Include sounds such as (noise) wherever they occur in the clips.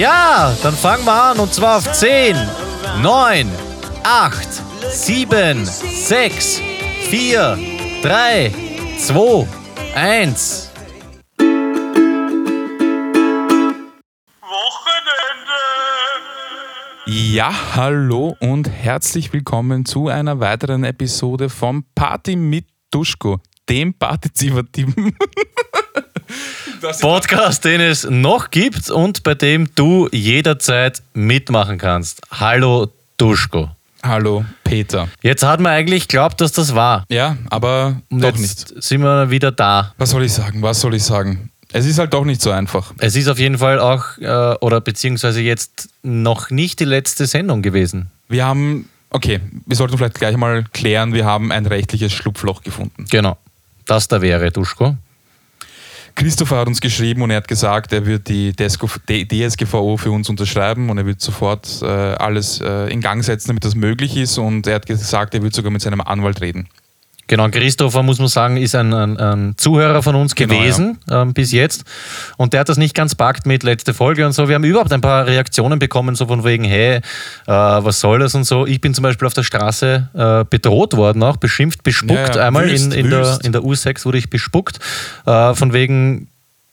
Ja, dann fangen wir an und zwar auf 10, 9, 8, 7, 6, 4, 3, 2, 1. Ja, hallo und herzlich willkommen zu einer weiteren Episode vom Party mit Duschko, dem partizipativen (laughs) Podcast, den es noch gibt und bei dem du jederzeit mitmachen kannst. Hallo Duschko. Hallo Peter. Jetzt hat man eigentlich geglaubt, dass das war. Ja, aber Und doch jetzt nicht. sind wir wieder da. Was soll ich sagen? Was soll ich sagen? Es ist halt doch nicht so einfach. Es ist auf jeden Fall auch, äh, oder beziehungsweise jetzt noch nicht die letzte Sendung gewesen. Wir haben, okay, wir sollten vielleicht gleich mal klären, wir haben ein rechtliches Schlupfloch gefunden. Genau. Das da wäre, Duschko. Christopher hat uns geschrieben und er hat gesagt, er wird die DSGVO für uns unterschreiben und er wird sofort äh, alles äh, in Gang setzen, damit das möglich ist und er hat gesagt, er wird sogar mit seinem Anwalt reden. Genau, Christopher, muss man sagen, ist ein, ein, ein Zuhörer von uns Genau, gewesen ähm, bis jetzt. Und der hat das nicht ganz packt mit letzte Folge und so. Wir haben überhaupt ein paar Reaktionen bekommen, so von wegen, hey, äh, was soll das und so. Ich bin zum Beispiel auf der Straße äh, bedroht worden, auch beschimpft, bespuckt. Ja, ja, Einmal wüst, in, in, der, wüst. in der U6 wurde ich bespuckt. Äh, von wegen,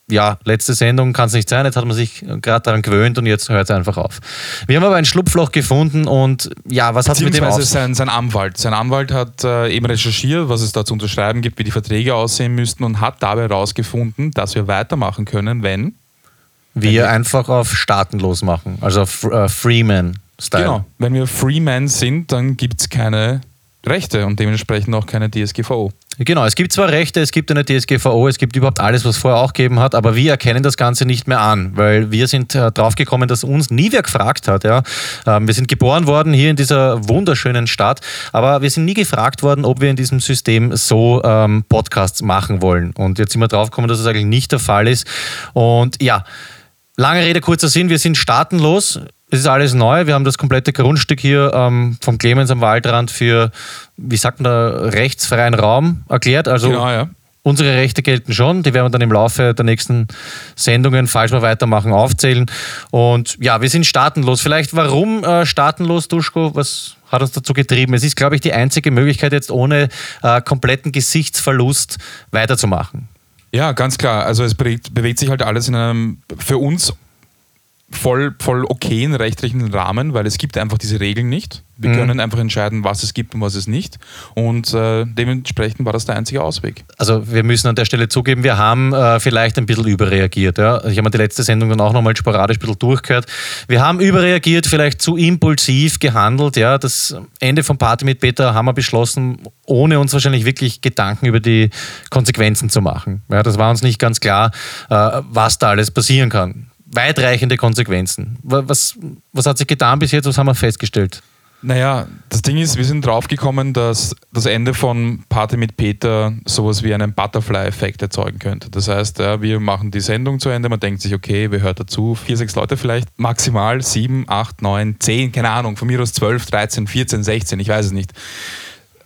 ja, letzte Sendung kann es nicht sein. Jetzt hat man sich gerade daran gewöhnt und jetzt hört es einfach auf. Wir haben aber ein Schlupfloch gefunden und ja, was hat mit dem auf? sein, sein Anwalt. Sein Anwalt hat äh, eben recherchiert, was es da zu unterschreiben gibt, wie die Verträge aussehen müssten und hat dabei herausgefunden, dass wir weitermachen können, wenn. Wir einfach auf staatenlos machen, also auf äh, Freeman-Style. Genau. Wenn wir Freeman sind, dann gibt es keine Rechte und dementsprechend auch keine DSGVO. Genau, es gibt zwar Rechte, es gibt eine DSGVO, es gibt überhaupt alles, was vorher auch gegeben hat, aber wir erkennen das Ganze nicht mehr an, weil wir sind äh, draufgekommen, dass uns nie wer gefragt hat. Ja? Ähm, wir sind geboren worden hier in dieser wunderschönen Stadt, aber wir sind nie gefragt worden, ob wir in diesem System so ähm, Podcasts machen wollen. Und jetzt sind wir draufgekommen, dass es eigentlich nicht der Fall ist. Und ja, Lange Rede, kurzer Sinn, wir sind staatenlos. Es ist alles neu. Wir haben das komplette Grundstück hier ähm, vom Clemens am Waldrand für, wie sagt man da, rechtsfreien Raum erklärt. Also Genau, ja. unsere Rechte gelten schon. Die werden wir dann im Laufe der nächsten Sendungen, falls wir weitermachen, aufzählen. Und ja, wir sind staatenlos. Vielleicht warum äh, staatenlos, Duschko? Was hat uns dazu getrieben? Es ist, glaube ich, die einzige Möglichkeit, jetzt ohne äh, kompletten Gesichtsverlust weiterzumachen. Ja, ganz klar. Also es bewegt, bewegt sich halt alles in einem für uns voll, voll okayen rechtlichen Rahmen, weil es gibt einfach diese Regeln nicht. Wir können einfach entscheiden, was es gibt und was es nicht. Und äh, dementsprechend war das der einzige Ausweg. Also wir müssen an der Stelle zugeben, wir haben äh, vielleicht ein bisschen überreagiert. Ja? Ich habe mir die letzte Sendung dann auch nochmal sporadisch ein bisschen durchgehört. Wir haben überreagiert, vielleicht zu impulsiv gehandelt. Ja? Das Ende von Party mit Peter haben wir beschlossen, ohne uns wahrscheinlich wirklich Gedanken über die Konsequenzen zu machen. Ja? Das war uns nicht ganz klar, äh, was da alles passieren kann. Weitreichende Konsequenzen. Wa- Was, was hat sich getan bis jetzt? Was haben wir festgestellt? Naja, das Ding ist, wir sind draufgekommen, dass das Ende von Party mit Peter sowas wie einen Butterfly-Effekt erzeugen könnte. Das heißt, ja, wir machen die Sendung zu Ende, man denkt sich, okay, wer hört dazu? Vier, sechs Leute vielleicht, maximal sieben, acht, neun, zehn, keine Ahnung, von mir aus zwölf, 13, 14, 16, ich weiß es nicht.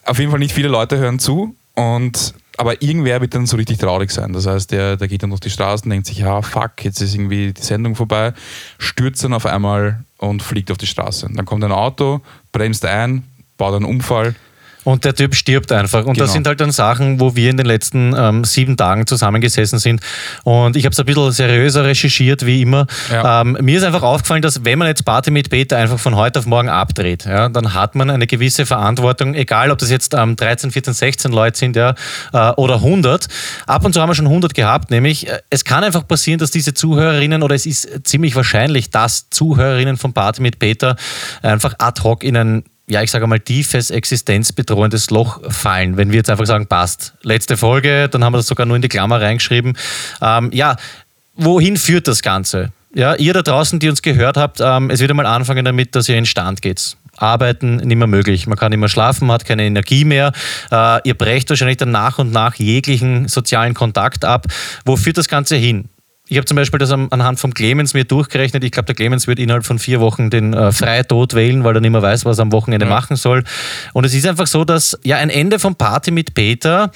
Auf jeden Fall nicht viele Leute hören zu und aber irgendwer wird dann so richtig traurig sein. Das heißt, der, der geht dann durch die Straßen, denkt sich, ja, fuck, jetzt ist irgendwie die Sendung vorbei, stürzt dann auf einmal und fliegt auf die Straße. Dann kommt ein Auto, bremst ein, baut einen Unfall. Und der Typ stirbt einfach. Und Genau. das sind halt dann Sachen, wo wir in den letzten ähm, sieben Tagen zusammengesessen sind. Und ich habe es ein bisschen seriöser recherchiert, wie immer. Ja. Ähm, mir ist einfach aufgefallen, dass wenn man jetzt Party mit Peter einfach von heute auf morgen abdreht, ja, dann hat man eine gewisse Verantwortung, egal ob das jetzt ähm, 13, 14, 16 Leute sind ja, äh, oder 100. Ab und zu haben wir schon 100 gehabt, nämlich äh, es kann einfach passieren, dass diese Zuhörerinnen oder es ist ziemlich wahrscheinlich, dass Zuhörerinnen von Party mit Peter einfach ad hoc in ein ja, ich sage mal, tiefes, existenzbedrohendes Loch fallen, wenn wir jetzt einfach sagen, passt. Letzte Folge, dann haben wir das sogar nur in die Klammer reingeschrieben. Ähm, ja, wohin führt das Ganze? Ja, ihr da draußen, die uns gehört habt, ähm, es wird einmal anfangen damit, dass ihr in Stand geht. Arbeiten nicht mehr möglich. Man kann nicht mehr schlafen, man hat keine Energie mehr. Äh, ihr brecht wahrscheinlich dann nach und nach jeglichen sozialen Kontakt ab. Wo führt das Ganze hin? Ich habe zum Beispiel das anhand vom Clemens mir durchgerechnet. Ich glaube, der Clemens wird innerhalb von vier Wochen den äh, Freitod wählen, weil er nicht mehr weiß, was er am Wochenende ja. machen soll. Und es ist einfach so, dass ja ein Ende von Party mit Peter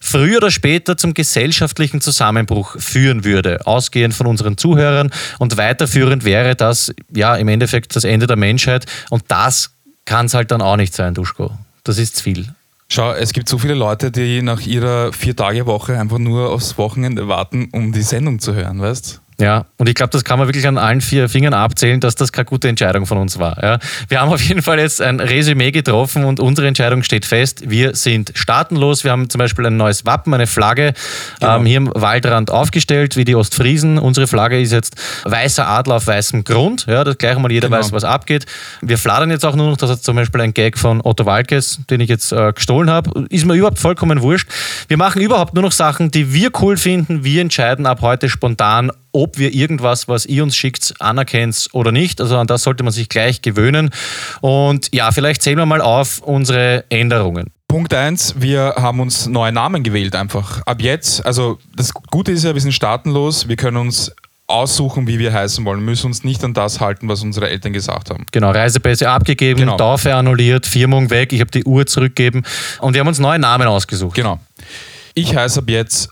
früher oder später zum gesellschaftlichen Zusammenbruch führen würde, ausgehend von unseren Zuhörern. Und weiterführend wäre das ja im Endeffekt das Ende der Menschheit. Und das kann es halt dann auch nicht sein, Duschko. Das ist zu viel. Schau, es gibt so viele Leute, die nach ihrer Vier-Tage-Woche einfach nur aufs Wochenende warten, um die Sendung zu hören, weißt? Ja, und ich glaube, das kann man wirklich an allen vier Fingern abzählen, dass das keine gute Entscheidung von uns war. Ja. Wir haben auf jeden Fall jetzt ein Resümee getroffen und unsere Entscheidung steht fest. Wir sind staatenlos. Wir haben zum Beispiel ein neues Wappen, eine Flagge genau. ähm, hier im Waldrand aufgestellt, wie die Ostfriesen. Unsere Flagge ist jetzt weißer Adler auf weißem Grund, ja, dass gleich mal jeder genau. weiß, was abgeht. Wir fladern jetzt auch nur noch, das ist zum Beispiel ein Gag von Otto Walkes, den ich jetzt äh, gestohlen habe. Ist mir überhaupt vollkommen wurscht. Wir machen überhaupt nur noch Sachen, die wir cool finden. Wir entscheiden ab heute spontan, ob wir irgendwas, was ihr uns schickt, anerkennt oder nicht. Also an das sollte man sich gleich gewöhnen. Und ja, vielleicht zählen wir mal auf unsere Änderungen. Punkt 1, wir haben uns neue Namen gewählt einfach. Ab jetzt, also das Gute ist ja, wir sind staatenlos, wir können uns aussuchen, wie wir heißen wollen, wir müssen uns nicht an das halten, was unsere Eltern gesagt haben. Genau, Reisepässe abgegeben, genau. Taufe annulliert, Firmung weg, ich habe die Uhr zurückgegeben und wir haben uns neue Namen ausgesucht. Genau. Ich heiße ab jetzt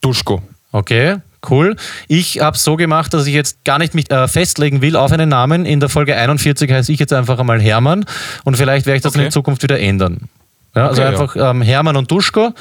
Duschko. Okay, Cool. Ich habe es so gemacht, dass ich jetzt gar nicht mich äh, festlegen will auf einen Namen. In der Folge 41 heiße ich jetzt einfach einmal Hermann und vielleicht werde ich das okay. in Zukunft wieder ändern. Ja, also okay, einfach ja. ähm, Hermann und Duschko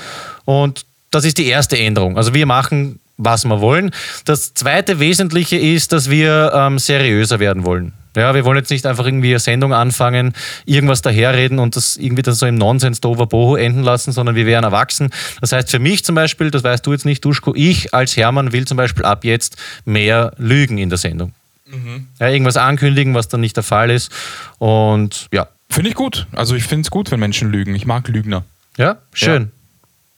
und das ist die erste Änderung. Also wir machen, was wir wollen. Das zweite Wesentliche ist, dass wir ähm, seriöser werden wollen. Ja, wir wollen jetzt nicht einfach irgendwie eine Sendung anfangen, irgendwas daherreden und das irgendwie dann so im Nonsens Dover Boho enden lassen, sondern wir wären erwachsen. Das heißt, für mich zum Beispiel, das weißt du jetzt nicht, Duschko, ich als Hermann will zum Beispiel ab jetzt mehr lügen in der Sendung. Mhm. Ja, irgendwas ankündigen, was dann nicht der Fall ist. Und ja. Finde ich gut. Also ich finde es gut, wenn Menschen lügen. Ich mag Lügner. Ja, schön. Ja.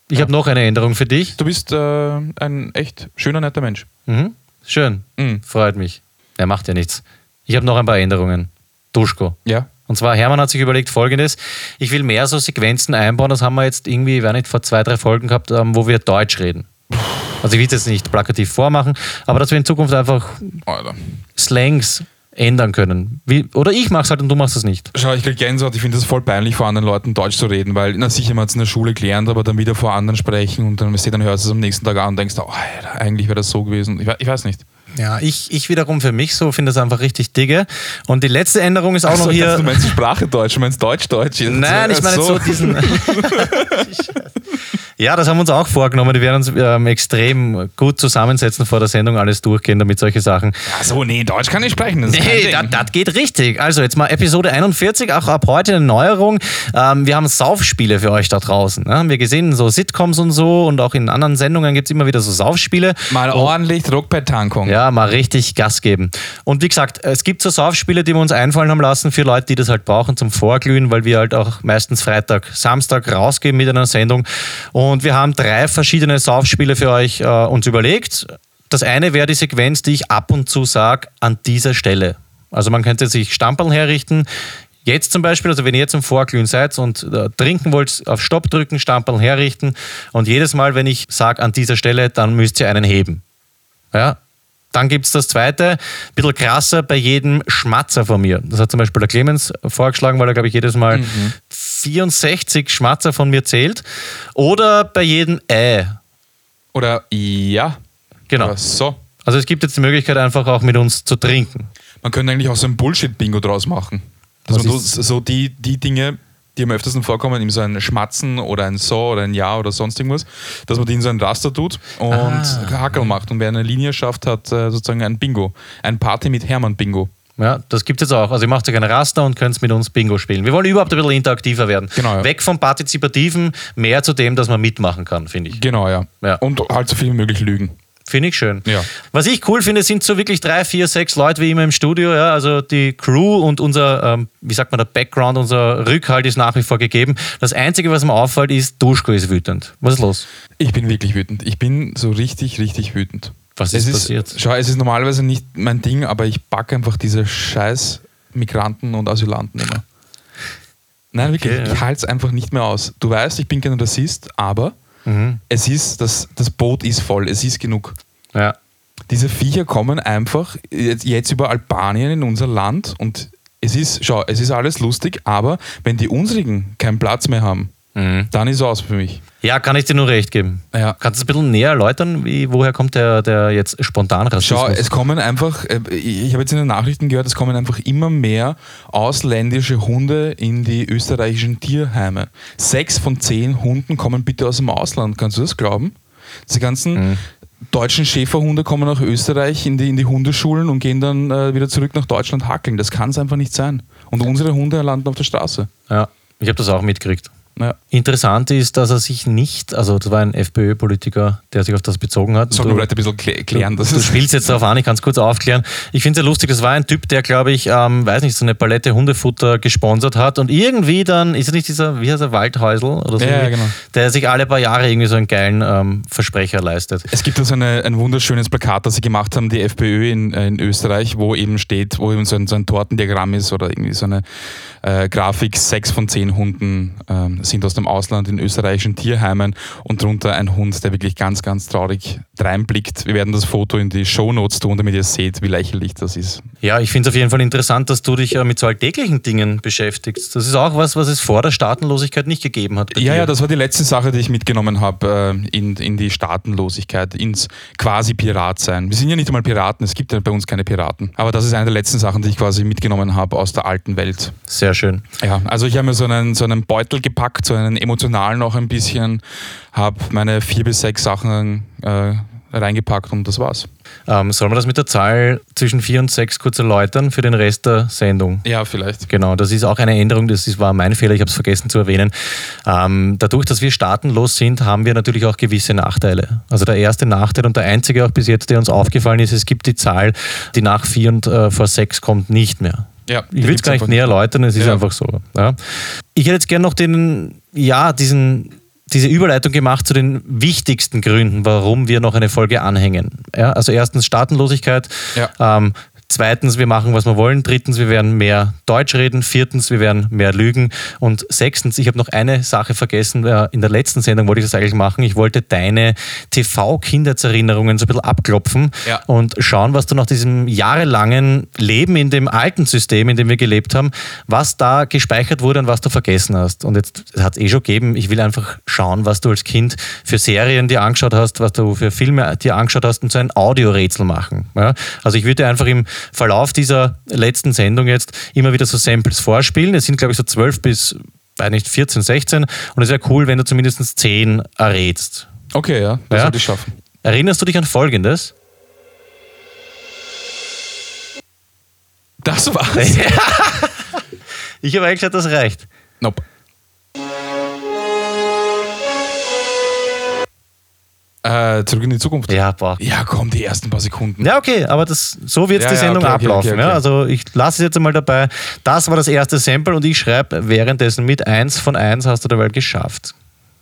Ich ja. habe noch eine Änderung für dich. Du bist äh, ein echt schöner, netter Mensch. Mhm. Schön. Mhm. Freut mich. Er macht ja nichts. Ich habe noch ein paar Änderungen. Duschko. Ja. Und zwar, Hermann hat sich überlegt folgendes: Ich will mehr so Sequenzen einbauen, das haben wir jetzt irgendwie, ich nicht, vor zwei, drei Folgen gehabt, ähm, wo wir Deutsch reden. Also ich will es jetzt nicht plakativ vormachen, aber dass wir in Zukunft einfach Alter. Slangs ändern können. Wie, oder ich mache es halt und du machst es nicht. Schau, ich kriege Gänsehaut. Ich finde es voll peinlich, vor anderen Leuten Deutsch zu reden, weil, na sicher, man hat es in der Schule gelernt, aber dann wieder vor anderen sprechen und dann, dann hörst du es am nächsten Tag an und denkst, oh, eigentlich wäre das so gewesen. Ich, ich weiß nicht. Ja, ich, ich wiederum für mich so finde das einfach richtig digge. Und die letzte Änderung ist auch Ach noch hier. Du meinst Sprache Deutsch, du meinst Deutsch Deutsch. Nein, ich meine so. so diesen. (laughs) (laughs) Ja, das haben wir uns auch vorgenommen. Die werden uns ähm, extrem gut zusammensetzen vor der Sendung, alles durchgehen, damit solche Sachen. Ja, so, nee, Deutsch kann ich sprechen. Das nee, das geht richtig. Also, jetzt mal Episode 41, auch ab heute eine Neuerung. Ähm, wir haben Saufspiele für euch da draußen. Ne? Haben wir gesehen, so Sitcoms und so und auch in anderen Sendungen gibt es immer wieder so Saufspiele. Mal ordentlich Druck per Tankung. Ja, mal richtig Gas geben. Und wie gesagt, es gibt so Saufspiele, die wir uns einfallen haben lassen für Leute, die das halt brauchen zum Vorglühen, weil wir halt auch meistens Freitag, Samstag rausgehen mit einer Sendung. Und und wir haben drei verschiedene Saufspiele für euch äh, uns überlegt. Das eine wäre die Sequenz, die ich ab und zu sage, an dieser Stelle. Also man könnte sich Stamperl herrichten. Jetzt zum Beispiel, also wenn ihr jetzt im Vorglühen seid und äh, trinken wollt, auf Stopp drücken, Stamperl herrichten. Und jedes Mal, wenn ich sage an dieser Stelle, dann müsst ihr einen heben. Ja, dann gibt es das zweite, ein bisschen krasser bei jedem Schmatzer von mir. Das hat zum Beispiel der Clemens vorgeschlagen, weil er, glaube ich, jedes Mal mhm. 64 Schmatzer von mir zählt. Oder bei jedem Äh. Oder ja. Genau. Oder so. Also es gibt jetzt die Möglichkeit, einfach auch mit uns zu trinken. Man könnte eigentlich auch so ein Bullshit-Bingo draus machen. Dass Was man so die, die Dinge die am öftesten vorkommen, eben so ein Schmatzen oder ein So oder ein Ja oder sonst irgendwas, dass man die in so ein Raster tut und ah. Hackel macht. Und wer eine Linie schafft, hat äh, sozusagen ein Bingo. Ein Party mit Hermann-Bingo. Ja, das gibt es jetzt auch. Also ihr macht euch ein Raster und könnt mit uns Bingo spielen. Wir wollen überhaupt ein bisschen interaktiver werden. Genau, ja. Weg vom Partizipativen, mehr zu dem, dass man mitmachen kann, finde ich. Genau, ja. ja. Und halt so viel wie möglich lügen. Finde ich schön. Ja. Was ich cool finde, sind so wirklich drei, vier, sechs Leute wie immer im Studio. Ja? Also die Crew und unser, ähm, wie sagt man, der Background, unser Rückhalt ist nach wie vor gegeben. Das Einzige, was mir auffällt, ist, Duschko ist wütend. Was ist los? Ich bin wirklich wütend. Ich bin so richtig, richtig wütend. Was ist, ist passiert? Schau, es ist normalerweise nicht mein Ding, aber ich packe einfach diese scheiß Migranten und Asylanten immer. Nein, wirklich, okay, ja. ich halte es einfach nicht mehr aus. Du weißt, ich bin kein Rassist, aber Mhm. Es ist, das, das Boot ist voll, es ist genug. Ja. diese Viecher kommen einfach jetzt, jetzt über Albanien in unser Land und es ist, schau, es ist alles lustig, aber wenn die unsrigen keinen Platz mehr haben, Mhm. dann ist es aus für mich. Ja, kann ich dir nur recht geben. Ja. Kannst du es ein bisschen näher erläutern, wie, woher kommt der, der jetzt spontan Rassismus? Schau, es kommen einfach, äh, ich habe jetzt in den Nachrichten gehört, es kommen einfach immer mehr ausländische Hunde in die österreichischen Tierheime. Sechs von zehn Hunden kommen bitte aus dem Ausland. Kannst du das glauben? Diese ganzen deutschen Schäferhunde kommen nach Österreich in die, in die Hundeschulen und gehen dann äh, wieder zurück nach Deutschland hackeln. Das kann es einfach nicht sein. Und unsere Hunde landen auf der Straße. ja, ich habe das auch mitgekriegt. Ja. Interessant ist, dass er sich nicht, also das war ein FPÖ-Politiker, der sich auf das bezogen hat. Sollten Du- wir vielleicht ein bisschen klä- klären. Du, du spielst jetzt darauf an, ich kann es kurz aufklären. Ich finde es ja lustig, das war ein Typ, der, glaube ich, ähm, weiß nicht, so eine Palette Hundefutter gesponsert hat und irgendwie dann, ist es nicht dieser, wie heißt er, Waldhäusl oder so, Ja, ja, genau. der sich alle paar Jahre irgendwie so einen geilen ähm, Versprecher leistet. Es gibt da so eine, ein wunderschönes Plakat, das sie gemacht haben, die FPÖ in, in Österreich, wo eben steht, wo eben so ein, so ein Tortendiagramm ist oder irgendwie so eine äh, Grafik, sechs von zehn Hunden ähm, sind aus dem Ausland in österreichischen Tierheimen und drunter ein Hund, der wirklich ganz, ganz traurig reinblickt. Wir werden das Foto in die Shownotes tun, damit ihr seht, wie lächerlich das ist. Ja, ich finde es auf jeden Fall interessant, dass du dich ja mit so alltäglichen Dingen beschäftigst. Das ist auch was, was es vor der Staatenlosigkeit nicht gegeben hat. Ja, dir. ja, das war die letzte Sache, die ich mitgenommen habe äh, in, in die Staatenlosigkeit, ins quasi Pirat sein. Wir sind ja nicht einmal Piraten, es gibt ja bei uns keine Piraten. Aber das ist eine der letzten Sachen, die ich quasi mitgenommen habe aus der alten Welt. Sehr schön. Ja, also ich habe mir so einen, so einen Beutel gepackt, so einen emotionalen noch ein bisschen, habe meine vier bis sechs Sachen äh, reingepackt und das war's. Ähm, sollen wir das mit der Zahl zwischen vier und sechs kurz erläutern für den Rest der Sendung? Ja, vielleicht. Genau, das ist auch eine Änderung, das ist, war mein Fehler, ich habe es vergessen zu erwähnen. Ähm, dadurch, dass wir staatenlos sind, haben wir natürlich auch gewisse Nachteile. Also der erste Nachteil und der einzige auch bis jetzt, der uns aufgefallen ist, es gibt die Zahl, die nach vier und äh, vor sechs kommt, nicht mehr. Ja, Ich will es gar nicht näher erläutern, es ist Ja. einfach so. Ja. Ich hätte jetzt gerne noch den, ja, diesen, diese Überleitung gemacht zu den wichtigsten Gründen, warum wir noch eine Folge anhängen. Ja, also erstens Staatenlosigkeit, Ja. ähm, zweitens wir machen, was wir wollen, drittens wir werden mehr Deutsch reden, viertens wir werden mehr lügen und sechstens, ich habe noch eine Sache vergessen, äh, in der letzten Sendung wollte ich das eigentlich machen, ich wollte deine TV-Kindheitserinnerungen so ein bisschen abklopfen Ja. und schauen, was du nach diesem jahrelangen Leben in dem alten System, in dem wir gelebt haben, was da gespeichert wurde und was du vergessen hast. Und jetzt hat es eh schon gegeben, ich will einfach schauen, was du als Kind für Serien dir angeschaut hast, was du für Filme dir angeschaut hast und so ein Audiorätsel machen. Ja? Also ich würde einfach im Verlauf dieser letzten Sendung jetzt immer wieder so Samples vorspielen. Es sind, glaube ich, so 12 bis, weiß nicht, 14, 16 und es wäre cool, wenn du zumindest 10 errätst. Okay, ja, das Ja. sollte ich schaffen. Erinnerst du dich an Folgendes? Das war's. (laughs) Ich habe eigentlich gesagt, das reicht. Nope. Äh, zurück in die Zukunft. Ja, boah. Ja, komm, die ersten paar Sekunden. Ja, okay, aber das, so wird Ja, die ja, Sendung okay, okay, ablaufen. okay, okay. Ja, also ich lasse es jetzt einmal dabei. Das war das erste Sample und ich schreibe währenddessen mit 1 von 1 hast du derweil geschafft.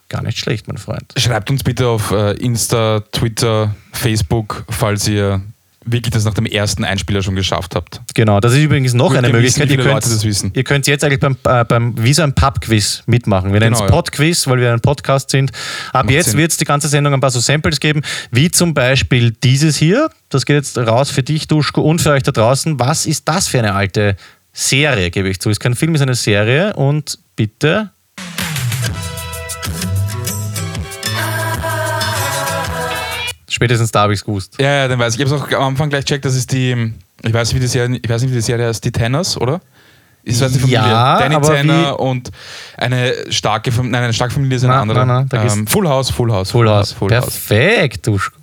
Gar nicht schlecht, mein Freund. Schreibt uns bitte auf äh, Insta, Twitter, Facebook, falls ihr wirklich das nach dem ersten Einspieler schon geschafft habt. Genau, das ist übrigens noch Gut, eine wissen, Möglichkeit. wie Ihr könnt, das wissen. ihr könnt jetzt eigentlich beim, äh, beim wie so ein Pub-Quiz mitmachen. Wir nennen es Genau. Pod-Quiz, weil wir ein Podcast sind. Ab jetzt wird es die ganze Sendung ein paar so Samples geben, wie zum Beispiel dieses hier. Das geht jetzt raus für dich, Duschko, und für euch da draußen. Was ist das für eine alte Serie, gebe ich zu. Ist kein Film, ist eine Serie. Und bitte Spätestens da habe ich es gewusst. Ja, ja, dann weiß ich. Ich habe es auch am Anfang gleich checkt, das ist die, ich weiß nicht, wie die Serie, ich weiß nicht, wie die Serie heißt, die Tenners, oder? Ist das die Familie? Ja, Danny aber Tanner und eine starke Familie, nein, eine starke Familie ist eine Na, andere. na, na, ähm, Full House, Full House. Full House. Full House. Perfekt, Duschko.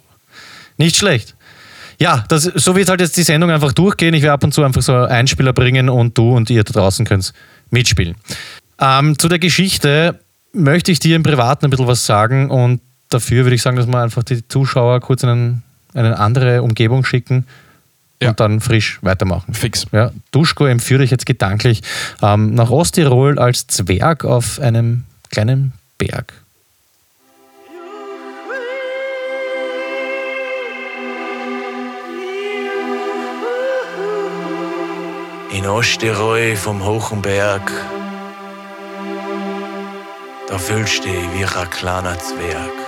Nicht schlecht. Ja, das, so wird halt jetzt die Sendung einfach durchgehen. Ich werde ab und zu einfach so Einspieler bringen und du und ihr da draußen könnt mitspielen. Ähm, zu der Geschichte möchte ich dir im Privaten ein bisschen was sagen und dafür würde ich sagen, dass wir einfach die Zuschauer kurz in einen, eine andere Umgebung schicken Ja. und dann frisch weitermachen. Fix. Ja, Duschko empführe ich jetzt gedanklich ähm, nach Osttirol als Zwerg auf einem kleinen Berg. In Osttirol vom Hochenberg, da fühlst du dich wie ein kleiner Zwerg.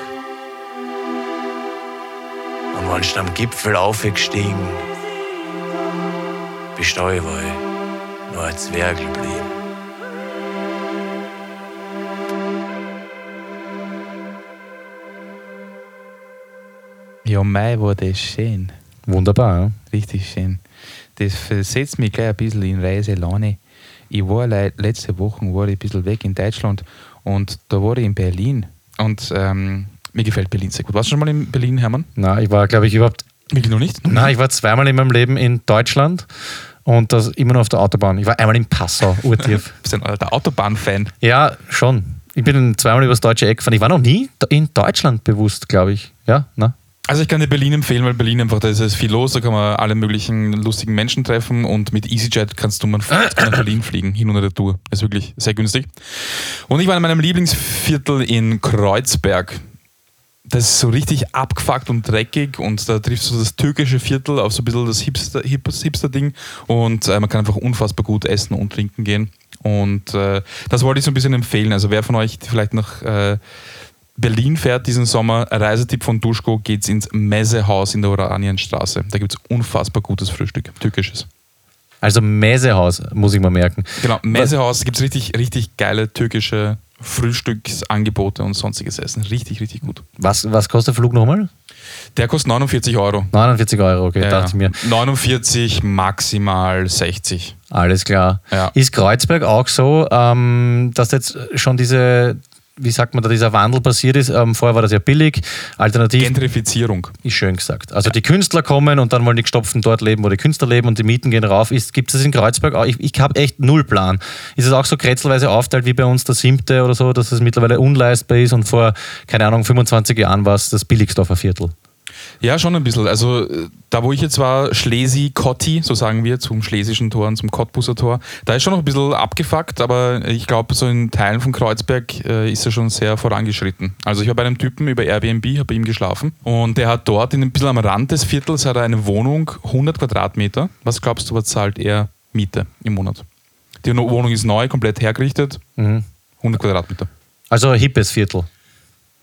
Und wenn du am Gipfel aufgestiegen, bist du allweil nur ein Zwerg geblieben. Ja, Mai war das schön. Wunderbar, ja. Richtig schön. Das versetzt mich gleich ein bisschen in Reiselaune. Ich war le letzte Woche war ich ein bisschen weg in Deutschland und da war ich in Berlin. Und ähm, mir gefällt Berlin sehr gut. Warst du schon mal in Berlin, Hermann? Na, ich war, glaube ich, überhaupt. Wirklich noch nicht? Nein, ich war zweimal in meinem Leben in Deutschland und das immer nur auf der Autobahn. Ich war einmal in Passau, (laughs) urtief. Bist du ein der Autobahn-Fan? ja, schon. Ich bin zweimal übers deutsche Eck gefahren. Ich war noch nie in Deutschland bewusst, glaube ich. Ja, na? Also ich kann dir Berlin empfehlen, weil Berlin einfach, da ist es viel los, da kann man alle möglichen lustigen Menschen treffen und mit EasyJet kannst du mal nach Berlin fliegen, hin und Tour. Ist wirklich sehr günstig. Und ich war in meinem Lieblingsviertel in Kreuzberg. Das ist so richtig abgefuckt und dreckig und da triffst du das türkische Viertel auf so ein bisschen das Hipster- Hip- Hipster-Ding und äh, man kann einfach unfassbar gut essen und trinken gehen. Und äh, das wollte ich so ein bisschen empfehlen. Also wer von euch vielleicht nach äh, Berlin fährt diesen Sommer, Reisetipp von Duschko, geht's ins Messehaus in der Oranienstraße. Da gibt es unfassbar gutes Frühstück, türkisches. Also Mäsehaus, muss ich mal merken. Genau, Messehaus gibt es richtig, richtig geile türkische Frühstücksangebote und sonstiges Essen. Richtig, richtig gut. Was, was kostet der Flug nochmal? Der kostet 49 Euro. 49 Euro, okay, Ja, dachte ich mir. 49, maximal 60. Alles klar. Ja. Ist Kreuzberg auch so, ähm, dass jetzt schon diese, wie sagt man da, dieser Wandel passiert ist? Ähm, vorher war das ja billig, alternativ Gentrifizierung. ist schön gesagt. Also die Künstler kommen und dann wollen die Gestopften dort leben, wo die Künstler leben und die Mieten gehen rauf. Gibt es das in Kreuzberg auch? Ich, ich habe echt null Plan. Ist es auch so kretzelweise aufteilt wie bei uns der Siebte oder so, dass es mittlerweile unleistbar ist und vor, keine Ahnung, 25 Jahren war es das Billigsdorfer Viertel? Ja, schon ein bisschen. Also da, wo ich jetzt war, Schlesi-Kotti, so sagen wir, zum Schlesischen Tor und zum Cottbuser Tor, da ist schon noch ein bisschen abgefuckt, aber ich glaube, so in Teilen von Kreuzberg äh, ist er schon sehr vorangeschritten. Also ich war bei einem Typen über Airbnb, habe bei ihm geschlafen und der hat dort in ein bisschen am Rand des Viertels hat er eine Wohnung, 100 Quadratmeter. Was glaubst du, was zahlt er Miete im Monat? Die Wohnung ist neu, komplett hergerichtet, Mhm. 100 Quadratmeter. Also ein hippes Viertel.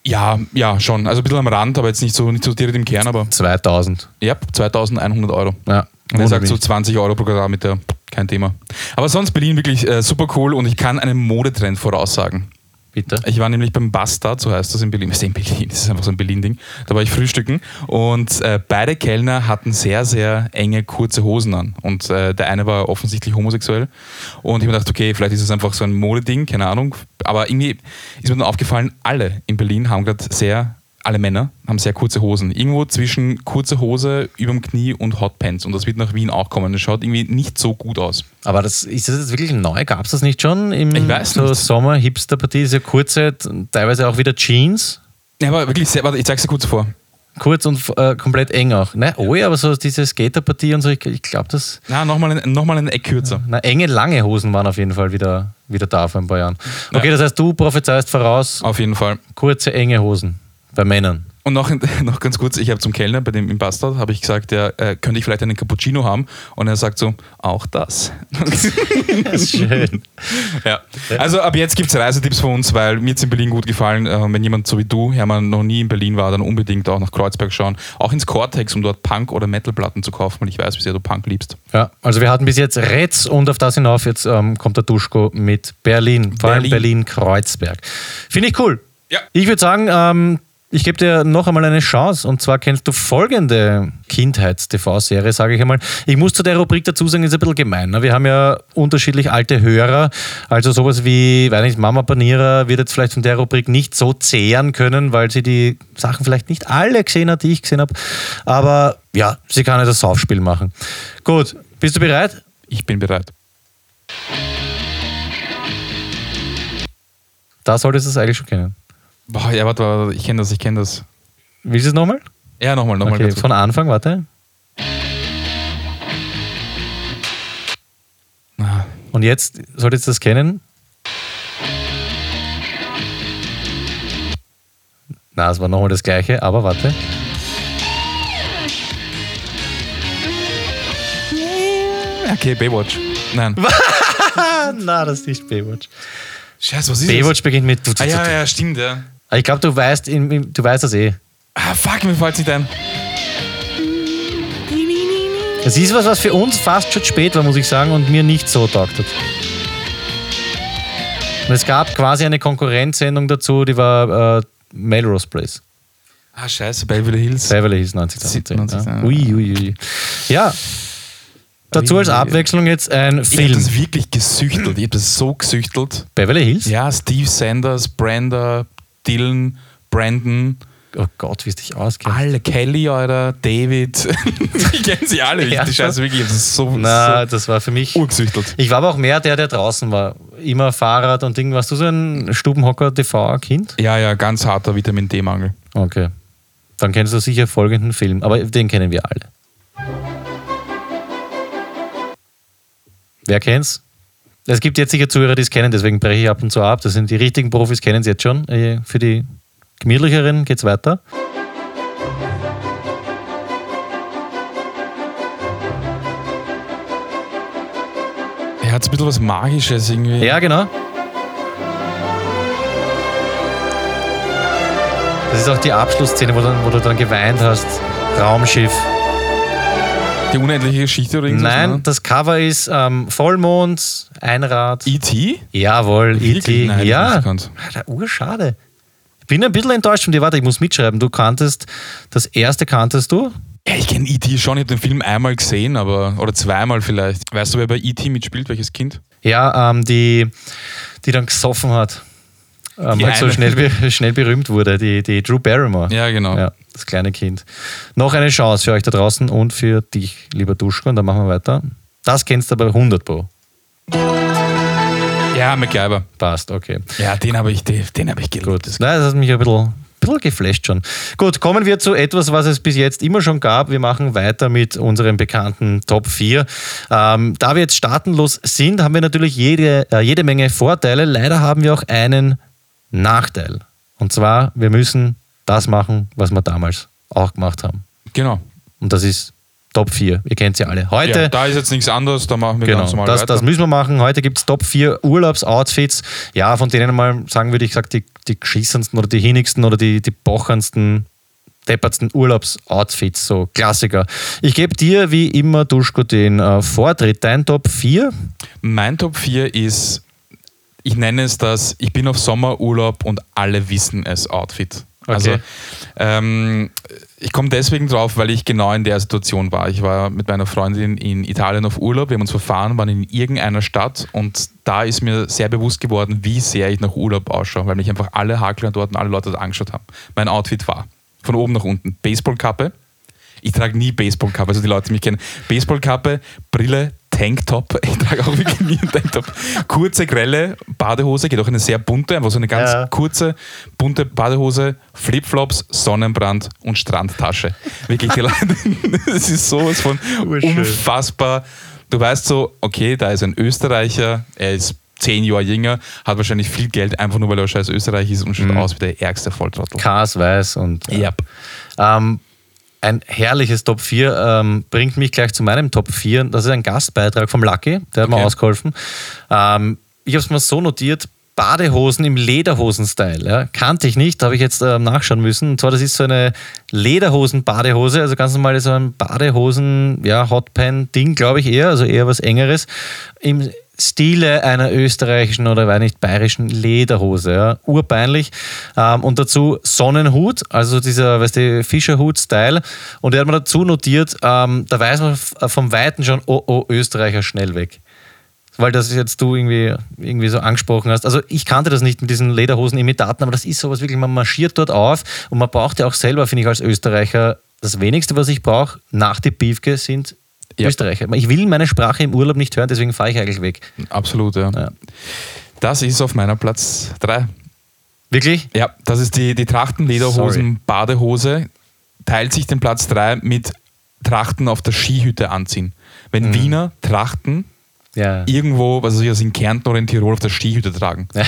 Ja, ja, schon. Also ein bisschen am Rand, aber jetzt nicht so, nicht so direkt im Kern, aber 2000. ja, 2100 Euro. Ja. Und er sagt so wundert 20 Euro pro Quadratmeter, kein Thema. Aber sonst Berlin wirklich äh, super cool und ich kann einen Modetrend voraussagen. Bitte. Ich war nämlich beim Bastard, so heißt das in Berlin. Was ist in Berlin? Das ist einfach so ein Berlin-Ding. Da war ich frühstücken und äh, beide Kellner hatten sehr, sehr enge, kurze Hosen an. Und äh, der eine war offensichtlich homosexuell. Und ich mir gedacht, okay, vielleicht ist es einfach so ein Modeding, keine Ahnung. Aber irgendwie ist mir dann aufgefallen, alle in Berlin haben gerade sehr, alle Männer haben sehr kurze Hosen. Irgendwo zwischen kurze Hose überm Knie und Hotpants. Und das wird nach Wien auch kommen. Das schaut irgendwie nicht so gut aus. Aber das, ist das jetzt wirklich neu? Gab es das nicht schon im Ich weiß so. Sommer-Hipster-Partie? Diese kurze, teilweise auch wieder Jeans. Ja, aber wirklich sehr, warte, ich zeig's dir kurz vor. Kurz und äh, komplett eng auch. Ne? Oh ja, aber so diese Skaterpartie und so, ich, ich glaube, das. Na, nochmal ein, noch mal ein Eck kürzer. Na, enge, lange Hosen waren auf jeden Fall wieder, wieder da vor ein paar Jahren. Okay, Ja. das heißt, du prophezeist voraus Auf jeden Fall. kurze, enge Hosen bei Männern. Und noch, (laughs) noch ganz kurz, ich habe zum Kellner bei dem im Bastard, habe ich gesagt, ja, äh, könnte ich vielleicht einen Cappuccino haben? Und er sagt so, auch das. (laughs) Das ist schön. (laughs) ja. Also ab jetzt gibt es Reisetipps von uns, weil mir jetzt in Berlin gut gefallen. Äh, wenn jemand so wie du, Hermann, noch nie in Berlin war, dann unbedingt auch nach Kreuzberg schauen. Auch ins Cortex, um dort Punk- oder Metalplatten zu kaufen, weil ich weiß, wie sehr du Punk liebst. Ja, also wir hatten bis jetzt Retz und auf das hinauf, jetzt ähm, kommt der Duschko mit Berlin, vor allem Berlin. Berlin-Kreuzberg. Finde ich cool. Ja. Ich würde sagen, ähm, ich gebe dir noch einmal eine Chance und zwar kennst du folgende Kindheits-TV-Serie, sage ich einmal. Ich muss zu der Rubrik dazu sagen, ist ein bisschen gemein. Ne? Wir haben ja unterschiedlich alte Hörer, also sowas wie, weiß nicht, Mama Panierer wird jetzt vielleicht von der Rubrik nicht so zehren können, weil sie die Sachen vielleicht nicht alle gesehen hat, die ich gesehen habe. Aber ja, sie kann ja das Saufspiel machen. Gut, bist du bereit? Ich bin bereit. Da solltest du es eigentlich schon kennen. Boah, ja, warte, warte, ich kenne das, ich kenne das. Willst du es nochmal? Ja, nochmal, nochmal. Okay, von Anfang, warte. Ah, Und jetzt solltest du das kennen. Na, es war nochmal das gleiche, aber warte. Okay, Baywatch. Nein. (laughs) Na, das ist nicht Baywatch. Scheiße, was ist Baywatch beginnt mit. das? Ah, ja, ja, stimmt, ja. Ich glaube, du weißt, du weißt das eh. Ah, fuck, mir fällt nicht ein. Es ist was, was für uns fast schon spät war, muss ich sagen, und mir nicht so taugt hat. Und es gab quasi eine Konkurrenzsendung dazu, die war äh, Melrose Place. Ah, scheiße, Beverly Hills. Beverly Hills 9010. 90, ja. Ui, ui, ui. Ja. Dazu als. Abwechslung jetzt ein Ich habe Film. das wirklich gesüchtelt. Ich habe das so gesüchtelt. Beverly Hills? Ja, Steve Sanders, Brenda, Dylan, Brandon, Oh Gott, wie es dich ausgeht. alle, Kelly, Alter, David. (laughs) ich kenne sie alle. Ja. Die Scheiße wirklich. Das ist so, Na, so das war für mich. urgesüchtelt. Ich war aber auch mehr der, der draußen war. Immer Fahrrad und Ding. Warst du so ein Stubenhocker-TV-Kind? Ja, ja, ganz harter Vitamin D-Mangel. Okay. Dann kennst du sicher folgenden Film, aber den kennen wir alle. Wer kennt's? Es gibt jetzt sicher Zuhörer, die es kennen, deswegen breche ich ab und zu ab. Das sind die richtigen Profis, kennen es jetzt schon. Äh, Für die gemütlicheren geht's weiter. Er hat ein bisschen was Magisches irgendwie. Ja, genau. Das ist auch die Abschlussszene, wo, dann, wo du dann geweint hast. Raumschiff. Die unendliche Geschichte oder irgendwas? Nein, ne? das Cover ist ähm, Vollmond, Einrad. E.T.? Jawohl? E.T. Nein, ja. Alter, urschade. Ich bin ein bisschen enttäuscht von dir. Warte, ich muss mitschreiben. Du kanntest, das erste kanntest du? Ja, ich kenne E.T. schon. Ich habe den Film einmal gesehen, aber oder zweimal vielleicht. Weißt du, wer bei E.T. mitspielt? Welches Kind? Ja, ähm, die, die dann gesoffen hat. Ähm, Die halt so schnell, schnell berühmt wurde, die, die Drew Barrymore. Ja, genau. Ja, das kleine Kind. Noch eine Chance für euch da draußen und für dich, lieber Duschko, und dann machen wir weiter. Das kennst du aber 100 Pro. Ja, MacGyver. Passt, okay. Ja, den habe ich, den, den habe ich geliebt. Gut, Nein, das hat mich ein bisschen, ein bisschen geflasht schon. Gut, kommen wir zu etwas, was es bis jetzt immer schon gab. Wir machen weiter mit unserem bekannten Top 4. Ähm, da wir jetzt staatenlos sind, haben wir natürlich jede, äh, jede Menge Vorteile. Leider haben wir auch einen Nachteil. Und zwar, wir müssen das machen, was wir damals auch gemacht haben. Genau. Und das ist Top 4. Ihr kennt sie alle. Heute Ja, da ist jetzt nichts anderes, da machen wir Genau, ganz normal das, weiter. das müssen wir machen. Heute gibt es Top 4 Urlaubsoutfits. Ja, von denen mal sagen würde ich, sag, die, die geschissensten oder die hinigsten oder die, die bocherndsten, deppertsten Urlaubsoutfits, so Klassiker. Ich gebe dir wie immer, Duschko, den äh, Vortritt. Dein Top 4? Mein Top 4 ist, ich nenne es das, ich bin auf Sommerurlaub und alle wissen es Outfit. Okay. Also ähm, ich komme deswegen drauf, weil ich genau in der Situation war. Ich war mit meiner Freundin in Italien auf Urlaub, wir haben uns verfahren, waren in irgendeiner Stadt und da ist mir sehr bewusst geworden, wie sehr ich nach Urlaub ausschaue, weil mich einfach alle Hakler dort und alle Leute dort angeschaut haben. Mein Outfit war von oben nach unten Baseballkappe. Ich trage nie Baseballkappe, also die Leute, die mich kennen. Baseballkappe, Brille, Tanktop. (laughs) Ich trage auch wirklich nie einen Tanktop. Kurze, grelle Badehose, geht auch eine sehr bunte, einfach so eine ganz Ja. kurze, bunte Badehose, Flipflops, Sonnenbrand und Strandtasche. Wirklich, (laughs) das ist sowas von Urschön. unfassbar. Du weißt so, okay, da ist ein Österreicher, er ist zehn Jahre jünger, hat wahrscheinlich viel Geld, einfach nur weil er scheiß Österreich ist und schaut aus wie der ärgste Volltrottel. Kars weiß und. äh, Yep. Ähm, ein herrliches Top 4 ähm, bringt mich gleich zu meinem Top 4. Das ist ein Gastbeitrag vom Lucky, der hat mir Okay. ausgeholfen. Ähm, ich habe es mal so notiert: Badehosen im Lederhosen-Style. Ja. Kannte ich nicht, habe ich jetzt ähm, nachschauen müssen. Und zwar, das ist so eine Lederhosen-Badehose, also ganz normal so ein Badehosen, ja, glaube ich eher, also eher was Engeres. Im Stile einer österreichischen oder weiß nicht bayerischen Lederhose, ja. urpeinlich. Ähm, und dazu Sonnenhut, also dieser, weißt du, Fischerhut-Style. Und er hat mir dazu notiert, ähm, da weiß man f- vom Weiten schon, oh, oh, Österreicher schnell weg. Weil das jetzt du irgendwie, irgendwie so angesprochen hast. Also ich kannte das nicht mit diesen Lederhosen-Imitaten, aber das ist sowas wirklich, man marschiert dort auf und man braucht ja auch selber, finde ich, als Österreicher, das wenigste, was ich brauche, nach die Piefke sind Ja. Österreicher. Ich will meine Sprache im Urlaub nicht hören, deswegen fahre ich eigentlich weg. Absolut, ja. Ja. Das ist auf meiner Platz 3. Wirklich? Ja, das ist die, die. Trachtenlederhosen-Badehose. Teilt sich den Platz 3 mit Trachten auf der Skihütte anziehen. Wenn Mhm. Wiener Trachten Ja. irgendwo, was weiß ich, also in Kärnten oder in Tirol auf der Skihütte tragen. (laughs)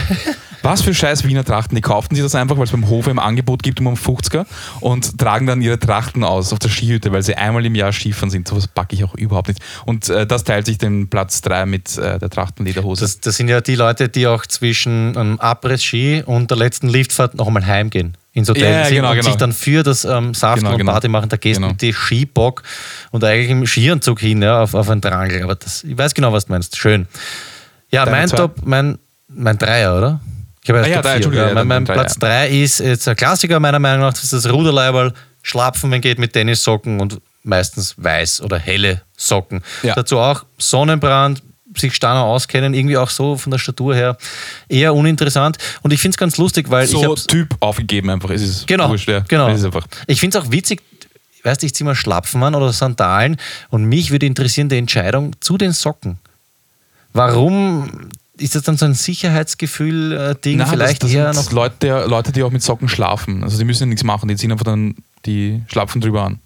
Was für scheiß Wiener Trachten. Die kauften sich das einfach, weil es beim Hofe im Angebot gibt um einen 50er und tragen dann ihre Trachten aus auf der Skihütte, weil sie einmal im Jahr Skifahren sind. Sowas packe ich auch überhaupt nicht. Und äh, das teilt sich den Platz 3 mit äh, der Trachtenlederhose. Das, das sind ja die Leute, die auch zwischen einem Abriss-Ski und der letzten Liftfahrt noch einmal heimgehen. Ins Hotel Ja, ja, sind genau, und genau. sich dann für das ähm, Saften Genau, und genau. Party machen, da gehst du Genau. mit die Skibock und eigentlich im Skianzug hin, ja, auf, auf einen Drangel. Aber das, ich weiß genau, was du meinst. Schön. Ja, Deine mein zwei? Top, mein, mein Dreier, oder? Ich habe Ah ja, drei, vier. Ja, ja, mein mein drei, Platz ja. 3 ist jetzt ein Klassiker meiner Meinung nach, das ist das Ruderleiberl, Schlapfen, wenn geht mit Tennissocken und meistens weiß oder helle Socken. Ja. Dazu auch Sonnenbrand, sich Stanner auskennen, irgendwie auch so von der Statur her eher uninteressant. Und ich finde es ganz lustig, weil ich So habe Typ aufgegeben einfach. Es ist Genau, wurscht, ja. genau. Es ist einfach. Ich finde es auch witzig, weißt du, ich ziehe mal Schlapfen an oder Sandalen und mich würde interessieren die Entscheidung zu den Socken. Warum ist das dann so ein Sicherheitsgefühl-Ding? Nein, Vielleicht das, das eher noch. Leute, Leute, die auch mit Socken schlafen. Also die müssen ja nichts machen, die ziehen einfach dann die Schlapfen drüber an.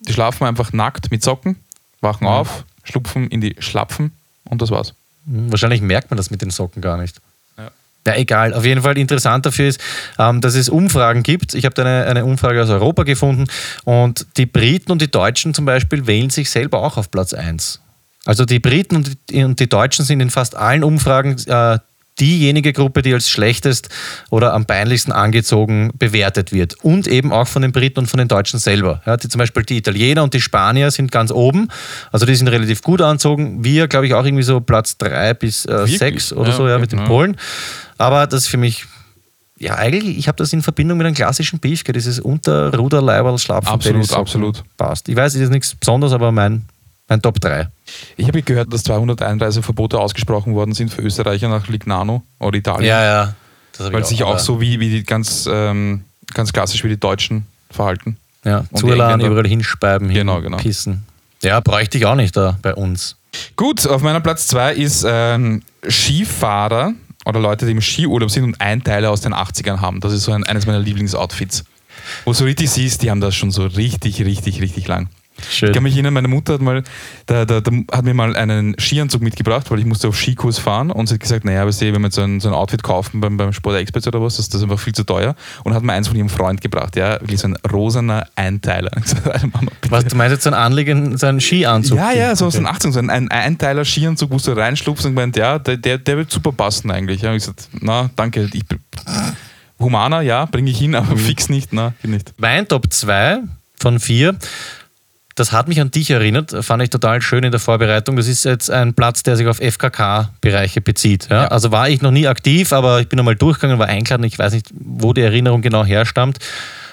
Die schlafen einfach nackt mit Socken, wachen auf, schlupfen in die Schlapfen und das war's. Hm, Wahrscheinlich merkt man das mit den Socken gar nicht. Ja. Ja, egal. Auf jeden Fall interessant dafür ist, ähm, dass es Umfragen gibt. Ich habe da eine, eine Umfrage aus Europa gefunden und die Briten und die Deutschen zum Beispiel wählen sich selber auch auf Platz 1. Also die Briten und die, und die Deutschen sind in fast allen Umfragen äh, diejenige Gruppe, die als schlechtest oder am peinlichsten angezogen bewertet wird. Und eben auch von den Briten und von den Deutschen selber. Ja, die, zum Beispiel die Italiener und die Spanier sind ganz oben. Also die sind relativ gut angezogen. Wir, glaube ich, auch irgendwie so Platz 3 bis äh, Wirklich? 6 oder Ja, so, ja, mit den ja. Polen. Aber das ist für mich, ja, eigentlich, ich habe das in Verbindung mit einem klassischen Beefke, dieses Unterruderleiberl schlapfen Absolut, absolut. Passt. Ich weiß, es ist nichts Besonderes, aber mein, mein Top 3. Ich habe gehört, dass 200 Einreiseverbote ausgesprochen worden sind für Österreicher nach Lignano oder Italien. ja. Ich Weil sich auch so wie, wie die ganz, ähm, ganz klassisch wie die Deutschen verhalten. Ja, Und zuladen, überall hinspeiben, Genau, genau. hinpissen. Ja, bräuchte ich auch nicht da bei uns. Gut, auf meiner Platz 2 ist ähm, Skifahrer oder Leute, die im Skiurlaub sind und Einteile aus den 80ern haben. Das ist so ein, eines meiner Lieblingsoutfits. Wo du so richtig siehst, die haben das schon so richtig, richtig, richtig lang. Schön. Ich kann mich erinnern, meine Mutter hat mal, da, da, da hat mir mal einen Skianzug mitgebracht, weil ich musste auf Skikurs fahren und sie hat gesagt, naja, weißt du, wenn wir so ein, so ein Outfit kaufen beim, beim Sport Experts oder was, das, das ist einfach viel zu teuer und hat mir eins von ihrem Freund gebracht, ja, wirklich so ein rosaner Einteiler. (laughs) Gesagt, Mama. Was, du meinst jetzt so ein Anliegen, so ein Skianzug? Ja, ja, so aus den Okay. 80ern, so ein, ein Einteiler Skianzug, wo du reinschlupfst und gemeint, ja, der, der, der wird super passen eigentlich. Ja, und ich gesagt, na, danke, ich, Humana, ja, bringe ich hin, Mhm. aber fix nicht, na, geht nicht. Mein Top 2 von 4, das hat mich an dich erinnert, fand ich total schön in der Vorbereitung. Das ist jetzt ein Platz, der sich auf FKK-Bereiche bezieht. Ja? Ja. Also war ich noch nie aktiv, aber ich bin einmal durchgegangen, war eingeladen. Ich weiß nicht, wo die Erinnerung genau herstammt.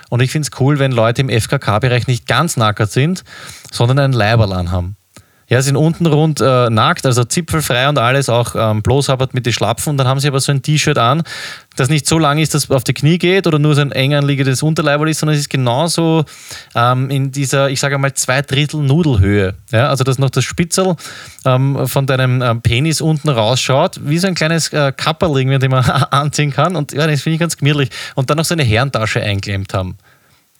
Und ich finde es cool, wenn Leute im FKK-Bereich nicht ganz nackert sind, sondern ein Leiberl anhaben. Ja, sind unten rund äh, nackt, also zipfelfrei und alles, auch ähm, bloßhabbert mit den Schlapfen. Und dann haben sie aber so ein T-Shirt an, das nicht so lang ist, dass es auf die Knie geht oder nur so ein eng anliegendes Unterleiberl ist, sondern es ist genauso ähm, in dieser, ich sage mal, zwei Drittel Nudelhöhe. Ja, also, dass noch das Spitzel ähm, von deinem ähm, Penis unten rausschaut, wie so ein kleines äh, Kapperling, mit dem man anziehen kann. Und ja, das finde ich ganz gemütlich. Und dann noch so eine Herrentasche eingeklemmt haben.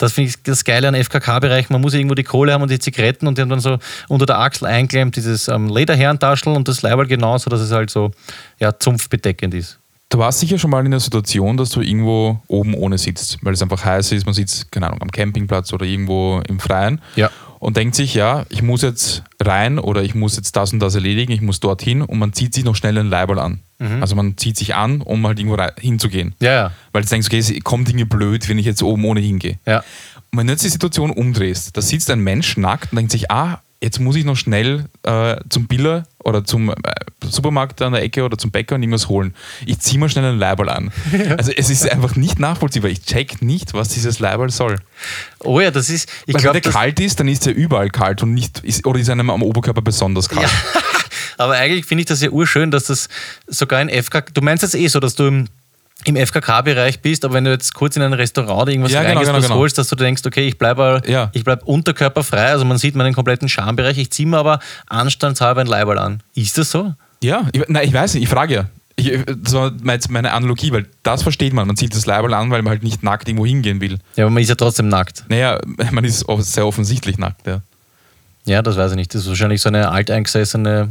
Das finde ich das Geile an FKK-Bereich. Man muss irgendwo die Kohle haben und die Zigaretten und die haben dann so unter der Achsel einklemmt, dieses ähm, Lederherrentaschel und das Leiberl genauso, dass es halt so ja, zumpfbedeckend ist. Du warst sicher schon mal in der Situation, dass du irgendwo oben ohne sitzt, weil es einfach heiß ist, man sitzt, keine Ahnung, am Campingplatz oder irgendwo im Freien Ja. Und denkt sich, ja, ich muss jetzt rein oder ich muss jetzt das und das erledigen, ich muss dorthin und man zieht sich noch schnell ein Leiberl an. Also man zieht sich an, um halt irgendwo hinzugehen. Ja, ja. Weil du denkst, okay, es kommt irgendwie blöd, wenn ich jetzt oben ohne hingehe. ja. Und wenn du jetzt die Situation umdrehst, da sitzt ein Mensch nackt und denkt sich, ah, jetzt muss ich noch schnell äh, zum Biller oder zum äh, Supermarkt an der Ecke oder zum Bäcker und irgendwas holen. Ich ziehe mal schnell ein Leiberl an. (laughs) Also es ist einfach nicht nachvollziehbar. Ich check nicht, was dieses Leiberl soll. Oh ja, das ist, ich Weil glaube, wenn der kalt ist, dann ist er überall kalt und nicht, ist, oder ist einem am Oberkörper besonders kalt. (laughs) aber eigentlich finde ich das ja urschön, dass das sogar in FKK, du meinst jetzt eh so, dass du im im FKK-Bereich bist, aber wenn du jetzt kurz in ein Restaurant irgendwas Ja, genau, genau, was genau. holst, dass du denkst, okay, ich bleibe Ja. ich bleib unterkörperfrei, also man sieht meinen kompletten Schambereich, ich ziehe mir aber anstandshalber ein Leiberl an. Ist das so? Ja, ich, nein, ich weiß nicht, ich frage ja. Ich, das war jetzt meine Analogie, weil das versteht man. Man zieht das Leiberl an, weil man halt nicht nackt irgendwo hingehen will. Ja, aber man ist ja trotzdem nackt. Naja, (laughs) man ist sehr offensichtlich nackt, ja. Ja, das weiß ich nicht. Das ist wahrscheinlich so eine alteingesessene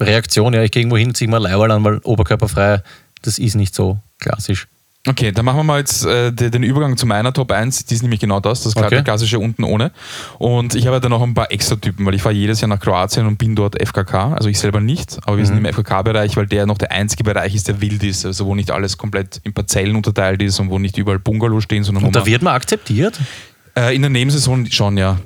Reaktion. Ja, ich gehe irgendwo hin, ziehe mir ein Leiberl an, weil oberkörperfrei, das ist nicht so klassisch. Okay, dann machen wir mal jetzt äh, de- den Übergang zu meiner Top 1. Die ist nämlich genau das, das Okay. klassische unten ohne. Und ich habe da noch ein paar extra Typen, weil ich fahre jedes Jahr nach Kroatien und bin dort FKK. Also ich selber nicht, aber wir sind im FKK-Bereich, weil der noch der einzige Bereich ist, der wild ist. Also wo nicht alles komplett in Parzellen unterteilt ist und wo nicht überall Bungalows stehen, sondern Und da wird man akzeptiert? äh, in der Nebensaison schon, ja.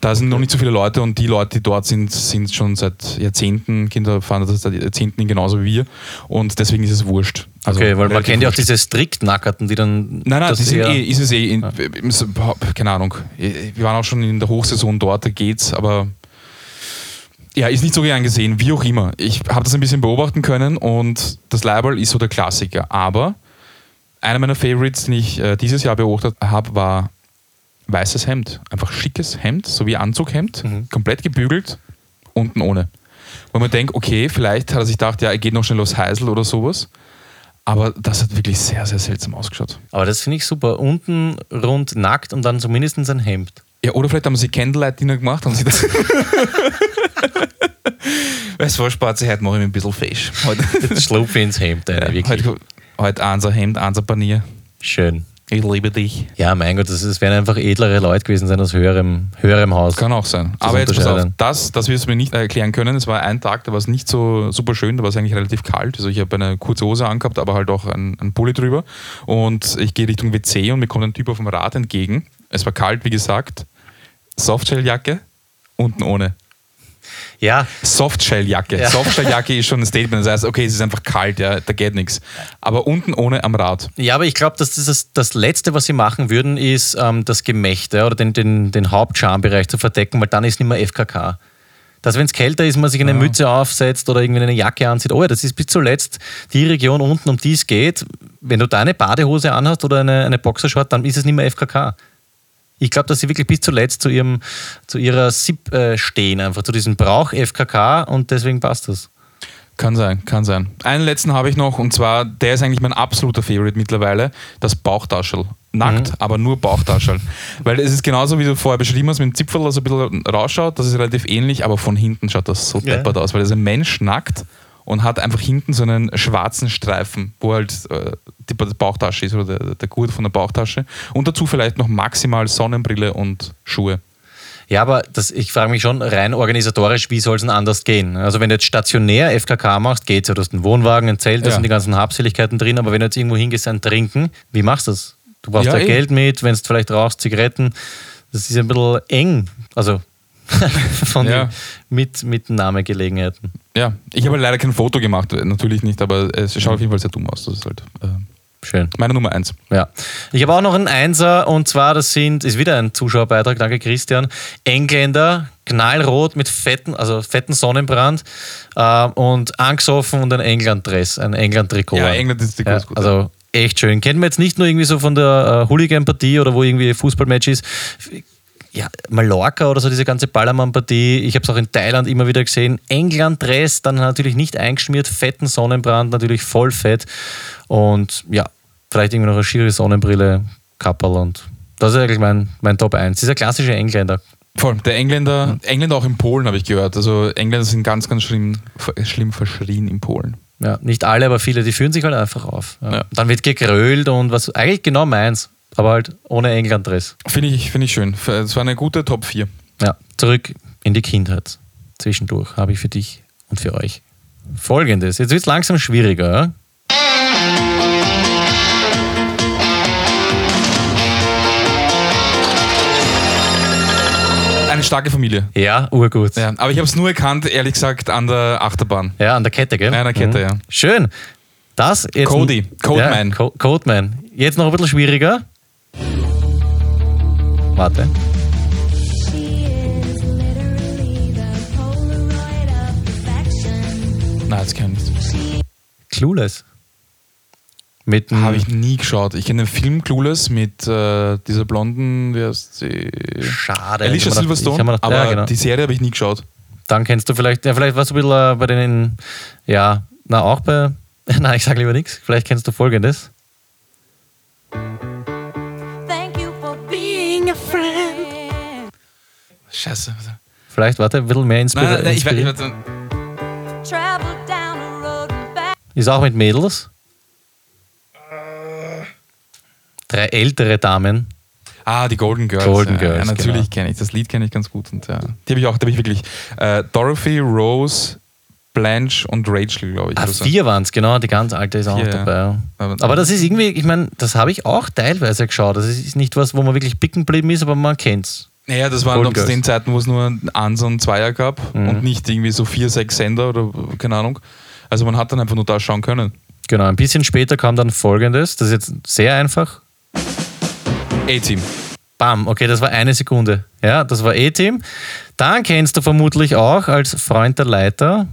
Da sind noch nicht so viele Leute und die Leute, die dort sind, sind schon seit Jahrzehnten, Kinder fahren das seit Jahrzehnten genauso wie wir und deswegen ist es wurscht. Also Okay, weil man kennt ja auch diese Strikt-Nackerten, die dann. Nein, nein, das die sind eh, ist es eh, in, S- keine Ahnung. Wir waren auch schon in der Hochsaison dort, da geht's, aber ja, ist nicht so gern gesehen, wie auch immer. Ich habe das ein bisschen beobachten können und das Leiberl ist so der Klassiker. Aber einer meiner Favorites, den ich äh, dieses Jahr beobachtet habe, war weißes Hemd. Einfach schickes Hemd, so wie Anzughemd, komplett gebügelt, unten ohne. Wo man denkt, okay, vielleicht hat er sich gedacht, ja, er geht noch schnell aufs Heisel oder sowas. Aber das hat wirklich sehr, sehr seltsam ausgeschaut. Aber das finde ich super. Unten rund nackt und dann zumindest ein Hemd. Ja, oder vielleicht haben sie Candlelight Dinner gemacht und sie das. (laughs) weißt du was, Spazi, heute mache ich mich ein bisschen fesch. Schlupfe ins Hemd (laughs) rein, wirklich. heute, heute eins ein Hemd, eins ein Panier. Schön. Ich liebe dich. Ja, mein Gott, das, das werden einfach edlere Leute gewesen sein aus höherem, höherem Haus. Kann auch sein. Aber jetzt pass auf, das, das wirst du mir nicht erklären können. Es war ein Tag, da war es nicht so super schön, da war es eigentlich relativ kalt. Also ich habe eine kurze Hose angehabt, aber halt auch einen, einen Pulli drüber. Und ich gehe Richtung WC und mir kommt ein Typ auf dem Rad entgegen. Es war kalt, wie gesagt. Softshelljacke, unten ohne. Ja, Softshelljacke. Ja. Softshelljacke ist schon ein Statement. Das heißt, okay, es ist einfach kalt, ja, da geht nichts. Aber unten ohne am Rad. Ja, aber ich glaube, dass das, das, das Letzte, was sie machen würden, ist ähm, das Gemächte oder den, den, den Hauptschambereich zu verdecken, weil dann ist nicht mehr FKK. Dass, wenn es kälter ist, man sich eine Mütze aufsetzt oder irgendwie eine Jacke anzieht. Oh ja, das ist bis zuletzt die Region unten, um die es geht. Wenn du da eine Badehose anhast oder eine, eine Boxershort, dann ist es nicht mehr FKK. Ich glaube, dass sie wirklich bis zuletzt zu, ihrem, zu ihrer SIP äh, stehen, einfach zu diesem Brauch FKK und deswegen passt das. Kann sein, kann sein. Einen letzten habe ich noch und zwar, der ist eigentlich mein absoluter Favorite mittlerweile, das Bauchtaschel. Nackt, aber nur Bauchtaschel. (laughs) Weil es ist genauso, wie du vorher beschrieben hast, mit dem Zipfel, das ein bisschen rausschaut, das ist relativ ähnlich, aber von hinten schaut das so Ja. deppert aus, weil das ist ein Mensch nackt und hat einfach hinten so einen schwarzen Streifen, wo halt äh, die Bauchtasche ist oder der, der Gurt von der Bauchtasche. Und dazu vielleicht noch maximal Sonnenbrille und Schuhe. Ja, aber das, ich frage mich schon rein organisatorisch, wie soll es denn anders gehen? Also wenn du jetzt stationär FKK machst, geht's ja. Du hast einen Wohnwagen, ein Zelt, da Ja. sind die ganzen Habseligkeiten drin, aber wenn du jetzt irgendwo hingehst, ein Trinken, wie machst du das? Du brauchst Ja, ja, eh. Geld mit, wenn du vielleicht rauchst, Zigaretten. Das ist ein bisschen eng. Also (laughs) von Ja. den mit, Mitnahmegelegenheiten. Ja, ich habe leider kein Foto gemacht, natürlich nicht, aber es schaut auf jeden Fall sehr dumm aus. Das ist halt äh, Schön. meine Nummer eins. Ja. Ich habe auch noch einen Einser und zwar, das sind, ist wieder ein Zuschauerbeitrag, danke Christian. Engländer, knallrot mit fetten, also fetten Sonnenbrand äh, und angesoffen und ein England-Dress, ein England-Trikot. Ja, an. England ist die ja, ganz gut. Also echt schön. Kennen wir jetzt nicht nur irgendwie so von der äh, Hooligan-Partie oder wo irgendwie Fußballmatch ist. Ja, Mallorca oder so, diese ganze Ballermann-Partie. Ich habe es auch in Thailand immer wieder gesehen. England-Dress, dann natürlich nicht eingeschmiert, fetten Sonnenbrand, natürlich voll fett. Und ja, vielleicht irgendwie noch eine schiere Sonnenbrille, Kapperl und das ist eigentlich mein, mein Top 1. Dieser klassische Engländer. Voll. Der Engländer, Engländer auch in Polen habe ich gehört. Also Engländer sind ganz, ganz schlimm, schlimm verschrien in Polen. Ja, nicht alle, aber viele, die führen sich halt einfach auf. Ja. Ja. Dann wird gegrölt und was eigentlich genau meins, aber halt ohne England-Dress. Finde ich, finde ich schön. Es war eine gute Top 4. Ja, zurück in die Kindheit. Zwischendurch habe ich für dich und für euch Folgendes. Jetzt wird es langsam schwieriger. Ja? Eine starke Familie. Ja, urgut. Ja. Ja, aber ich habe es nur erkannt, ehrlich gesagt, an der Achterbahn. an der Kette, gell? Mhm. Ja, an der Kette, ja. Schön. Das jetzt Cody. Codeman. Ja, Co Codeman. Jetzt noch ein bisschen schwieriger. Warte. Nein, das kann ich nicht. Clueless. Mit Habe ich nie geschaut. Ich kenne den Film Clueless mit äh, dieser blonden, wie heißt sie? Schade. Alicia Ich mir gedacht- Silverstone. ich gedacht, aber ja, genau. die Serie habe ich nie geschaut. Dann kennst du vielleicht, ja, vielleicht warst du ein bisschen äh, bei den, ja, na auch bei, (laughs) nein, ich sage lieber nichts. Vielleicht kennst du folgendes. Scheiße. Vielleicht, warte, ein bisschen mehr inspiri Nein, nein, ich, weiß- ich. Ist auch mit Mädels. drei ältere Damen. Ah, die Golden Girls. Golden ja, Girls, Ja, natürlich genau. kenne ich. Das Lied kenne ich ganz gut. Und, ja. Die habe ich auch, die habe ich wirklich. Äh, Dorothy, Rose, Blanche und Rachel, glaube ich. Ah, so. vier waren es, genau, die ganz alte ist auch Vier, dabei. ja. Aber- Aber das ist irgendwie, ich meine, das habe ich auch teilweise geschaut. Das ist nicht was, wo man wirklich picken geblieben ist, aber man kennt's. Naja, das waren noch zu. Mhm. den Zeiten, wo es nur Eins und Zweier gab und nicht irgendwie so vier, sechs Sender oder keine Ahnung. Also man hat dann einfach nur da schauen können. Genau, ein bisschen später kam dann folgendes. Das ist jetzt sehr einfach. A-Team. Bam, okay, das war eine Sekunde. Ja, das war E-Team. Dann kennst du vermutlich auch als Freund der Leiter.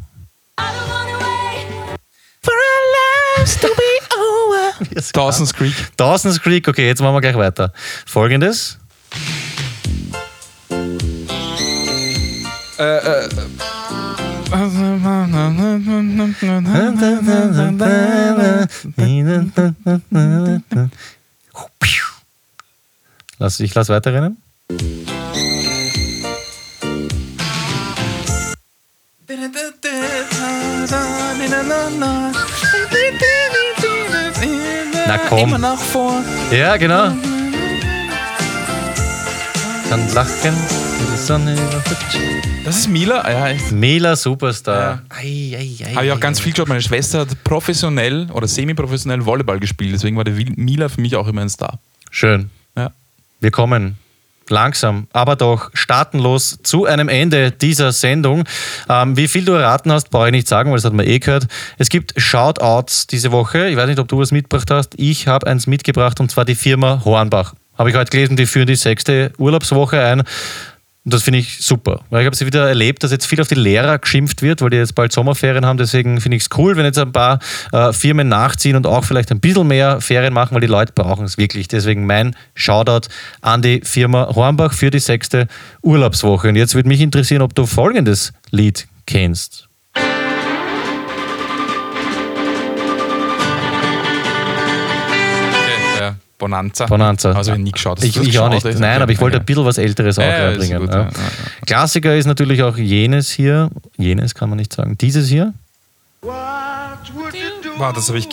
For our lives to be over. (laughs) Dawson's Creek. Dawson's Creek, okay, jetzt machen wir gleich weiter. Folgendes. Lass, ich lass weiterrennen. Na komm. Immer nach vor. Ja, genau. Kann lachen, wenn die Sonne überhüpft. Das ist Mila. Ah, Ja, ich- Mela Superstar. Ja. Ei, ei, ei, habe ich auch ei, ganz ei. viel geschaut. Meine Schwester hat professionell oder semi-professionell Volleyball gespielt. Deswegen war der Wil- Mila für mich auch immer ein Star. Schön. Ja. Wir kommen langsam, aber doch staatenlos zu einem Ende dieser Sendung. Ähm, wie viel du erraten hast, brauche ich nicht sagen, weil das hat man eh gehört. Es gibt Shoutouts diese Woche. Ich weiß nicht, ob du was mitgebracht hast. Ich habe eins mitgebracht und zwar die Firma Hornbach. Habe ich heute gelesen, die führen die sechste Urlaubswoche ein. Und das finde ich super. Weil ich habe es wieder erlebt, dass jetzt viel auf die Lehrer geschimpft wird, weil die jetzt bald Sommerferien haben. Deswegen finde ich es cool, wenn jetzt ein paar äh, Firmen nachziehen und auch vielleicht ein bisschen mehr Ferien machen, weil die Leute brauchen es wirklich. Deswegen mein Shoutout an die Firma Hornbach für die sechste Urlaubswoche. Und jetzt würde mich interessieren, ob du folgendes Lied kennst. Bonanza. Bonanza. Also ich nie geschaut. Ich, ich auch nicht. Nein, Okay. aber ich wollte Okay. ein bisschen was Älteres auch Ja, reinbringen. gut, ja. ja. Klassiker ist natürlich auch jenes hier. Jenes kann man nicht sagen. Dieses hier. Wow, das habe ich.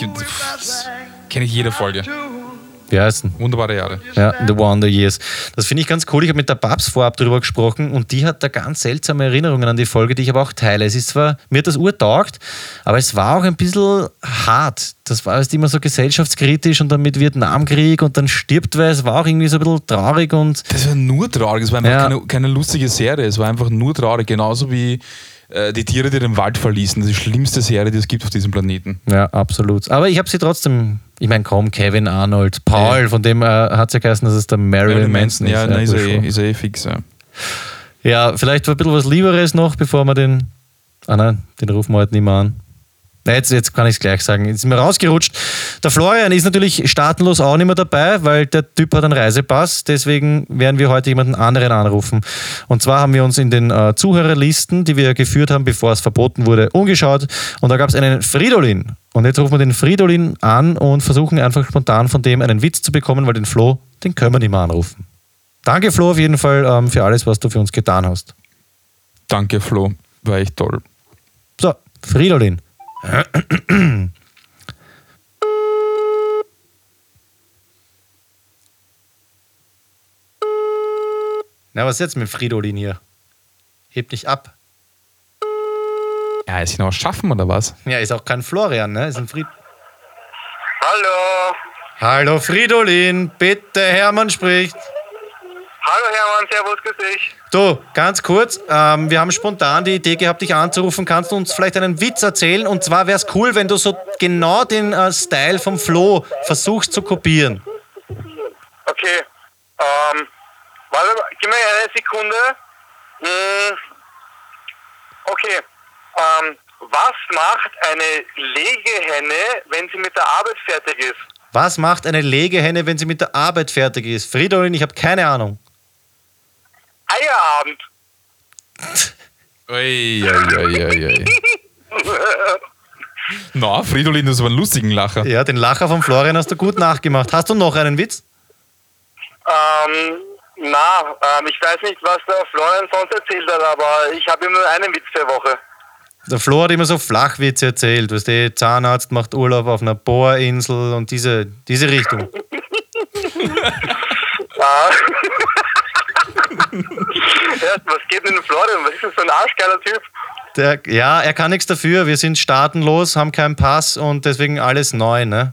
Kenne ich jede Folge. Wie heißt denn? Wunderbare Jahre. Ja, The Wonder Years. Das finde ich ganz cool. Ich habe mit der Babs vorab darüber gesprochen und die hat da ganz seltsame Erinnerungen an die Folge, die ich aber auch teile. Es ist zwar, mir hat das urtaugt, aber es war auch ein bisschen hart. Das war erst immer so gesellschaftskritisch und dann mit Vietnamkrieg und dann stirbt wer. Es war auch irgendwie so ein bisschen traurig und Das war nur traurig. Es war einfach Ja. keine, keine lustige Serie. Es war einfach nur traurig. Genauso wie äh, die Tiere, die den Wald verließen. Das ist die schlimmste Serie, die es gibt auf diesem Planeten. ja, absolut. Aber ich habe sie trotzdem, ich meine, komm, Kevin Arnold, Paul, von dem äh, hat es ja geheißen, dass es der Marilyn Manson ist. Ja, nein, ist, er eh, ist er eh fix. Ja. Ja, vielleicht ein bisschen was Lieberes noch, bevor wir den. Ah nein, den rufen wir heute nicht mehr an. Na, Jetzt, jetzt kann ich es gleich sagen. Jetzt ist mir rausgerutscht. Der Florian ist natürlich staatenlos auch nicht mehr dabei, weil der Typ hat einen Reisepass. Deswegen werden wir heute jemanden anderen anrufen. Und zwar haben wir uns in den äh, Zuhörerlisten, die wir geführt haben, bevor es verboten wurde, umgeschaut. Und da gab es einen Fridolin. Und jetzt rufen wir den Fridolin an und versuchen einfach spontan von dem einen Witz zu bekommen, weil den Flo, den können wir nicht mehr anrufen. Danke, Flo, auf jeden Fall ähm, für alles, was du für uns getan hast. Danke, Flo. War echt toll. So, Fridolin. (clears throat) Na, was ist jetzt mit Fridolin hier? Hebt nicht ab. Ja, ist ihn auch schaffen oder was? Ja, ist auch kein Florian, ne? Ist ein Fried. Hallo. Hallo Fridolin, bitte, Hermann spricht. Hallo Hermann, servus, grüß dich. Du, ganz kurz, ähm, wir haben spontan die Idee gehabt, dich anzurufen. Kannst du uns vielleicht einen Witz erzählen? Und zwar wäre es cool, wenn du so genau den äh, Style vom Flo versuchst zu kopieren. Okay, ähm, warte, mal, gib mir eine Sekunde. Hm, okay, ähm, was macht eine Legehenne, wenn sie mit der Arbeit fertig ist? Was macht eine Legehenne, wenn sie mit der Arbeit fertig ist? Fridolin, ich habe keine Ahnung. Eierabend. Ui, ui, ui, ui, ui. (laughs) Na, Fridolin, das war ein lustigen Lacher. Ja, den Lacher von Florian hast du gut nachgemacht. Hast du noch einen Witz? Ähm, na, ähm, ich weiß nicht, was der Florian sonst erzählt hat, aber ich habe immer einen Witz der Woche. Der Flo hat immer so Flachwitze erzählt. Weißt du, Zahnarzt macht Urlaub auf einer Bohrinsel und diese, diese Richtung. (laughs) Ah. ja, (laughs) was geht denn in Florian? Was ist das für ein arschgeiler Typ? Der, ja, er kann nichts dafür. Wir sind staatenlos, haben keinen Pass und deswegen alles neu, ne?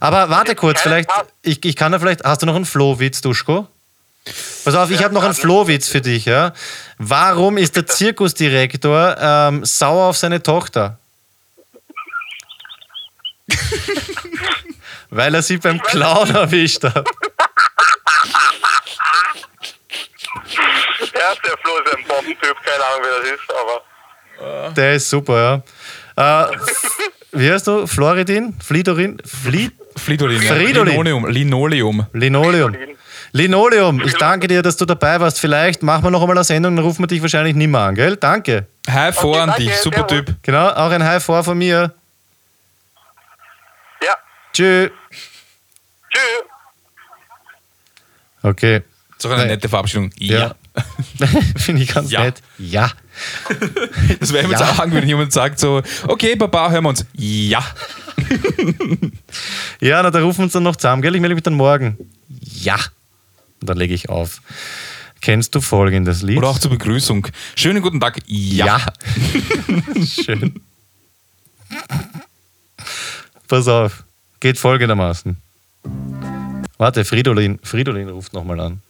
Aber warte kurz, vielleicht, ich, ich kann da vielleicht, hast du noch einen Flohwitz, Duschko? Pass auf, ich habe noch einen. Flohwitz für dich, ja? Warum ist der Zirkusdirektor ähm, sauer auf seine Tochter? (laughs) Weil er sie beim Clown erwischt hat. Ja, der Flo ist ein Bombentyp, keine Ahnung, wer das ist, aber. Der ist super, ja. Äh, wie heißt du? Floridin? Flidorin? Fli Fridolin. ja. Fridolin. Linoleum. Linoleum. Linoleum. Linoleum, ich danke dir, dass du dabei warst. Vielleicht machen wir noch einmal eine Sendung, dann rufen wir dich wahrscheinlich nicht mehr an, gell? Danke. Hi vor Okay, an danke, dich. Super servus. Typ. Genau, auch ein High vor von mir. Ja, Tschüss. tschüss. Okay. Das ist auch eine nette Verabschiedung. Ja. (laughs) Finde ich ganz Ja. nett. Ja. (laughs) Das wäre jetzt Ja. angewöhnt, wenn jemand sagt so, okay, Papa, hören wir uns. Ja. (laughs) Ja, na, da rufen wir uns dann noch zusammen, gell? Ich melde mich dann morgen. Ja. Und dann lege ich auf. Kennst du folgendes Lied? Oder auch zur Begrüßung. Schönen guten Tag. Ja. Schön. Pass auf. Geht folgendermaßen. Warte, Fridolin, Fridolin ruft nochmal an.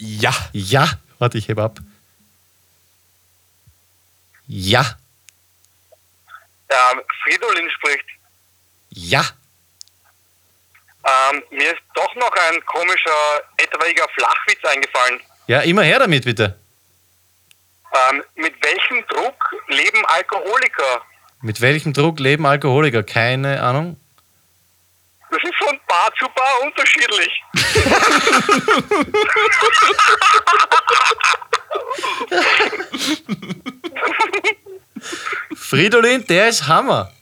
Ja. Ja. Warte, ich heb ab. Ja. Ähm, Fridolin spricht. Ja. Ähm, mir ist doch noch ein komischer, etwaiger Flachwitz eingefallen. Ja, immer her damit, bitte. Ähm, mit welchem Druck leben Alkoholiker? Mit welchem Druck leben Alkoholiker? Keine Ahnung. Das ist von Bar zu Bar unterschiedlich. (laughs) Fridolin, der ist Hammer.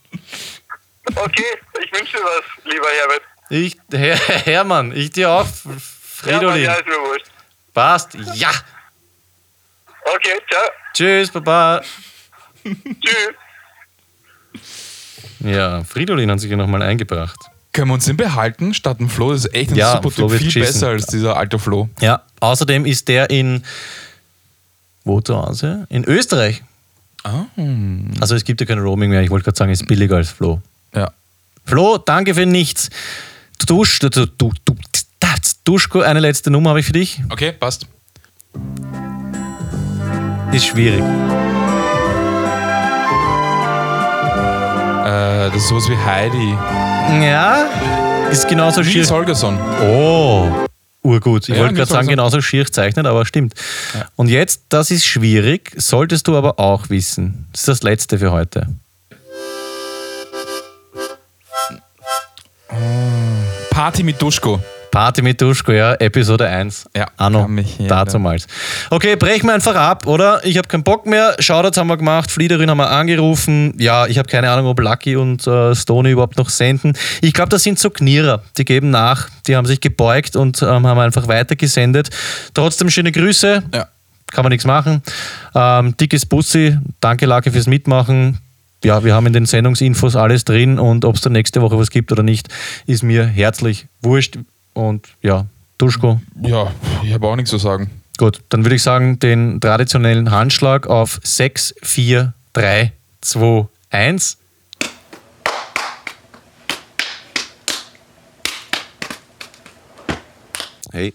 Okay, ich wünsche dir was, lieber Herbert. Ich, Herr, Hermann, ich dir auch. Fridolin. Ja, Mann, ja, ist mir wurscht. Passt. Ja. Okay, ciao. Tschüss, Baba. Tschüss. Ja, Fridolin hat sich ja nochmal eingebracht. Können wir uns den behalten statt dem Flo? Das ist echt ein Ja, super Flo Typ. Viel geschissen. besser als dieser alte Flo. Ja, außerdem ist der in. Wo zu Hause? In Österreich. Ah. Also es gibt ja kein Roaming mehr. Ich wollte gerade sagen, es ist billiger als Flo. Ja. Flo, danke für nichts. Dusch, du, du, du, Duschko, eine letzte Nummer habe ich für dich. Okay, passt. Ist schwierig. Äh, das ist sowas wie Heidi. Ja, ist genauso schier. Nils Holgersson. Oh, urgut. Ich Ja, wollte gerade sagen, genauso schier gezeichnet, aber stimmt. Und jetzt, das ist schwierig, solltest du aber auch wissen. Das ist das Letzte für heute. Party mit Duschko. Party mit Duschko, ja, Episode 1. Ja, Anno, mich erinnern. dazumals. Okay, brechen wir einfach ab, oder? Ich habe keinen Bock mehr. Shoutouts haben wir gemacht, Fliederin haben wir angerufen. Ja, ich habe keine Ahnung, ob Lucky und äh, Stoney überhaupt noch senden. Ich glaube, das sind so Knierer, die geben nach, die haben sich gebeugt und ähm, haben einfach weitergesendet. Trotzdem schöne Grüße. Ja. Kann man nichts machen. Ähm, dickes Bussi, danke Lucky fürs Mitmachen. Ja, wir haben in den Sendungsinfos alles drin und ob es da nächste Woche was gibt oder nicht, ist mir herzlich wurscht. Und ja, Duschko, Ja, ich habe auch nichts zu sagen. Gut, dann würde ich sagen, den traditionellen Handschlag auf 6, 4, 3, 2, 1. Hey.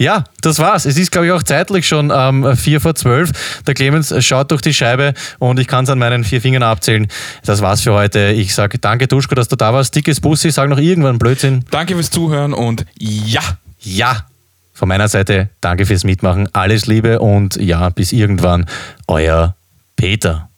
Ja, das war's. Es ist, glaube ich, auch zeitlich schon ähm, 4 vor 12. Der Clemens schaut durch die Scheibe und ich kann es an meinen vier Fingern abzählen. Das war's für heute. Ich sage danke, Duschko, dass du da warst. Dickes Bussi, sag noch irgendwann Blödsinn. Danke fürs Zuhören und ja. Ja, von meiner Seite danke fürs Mitmachen. Alles Liebe und ja, bis irgendwann. Euer Peter.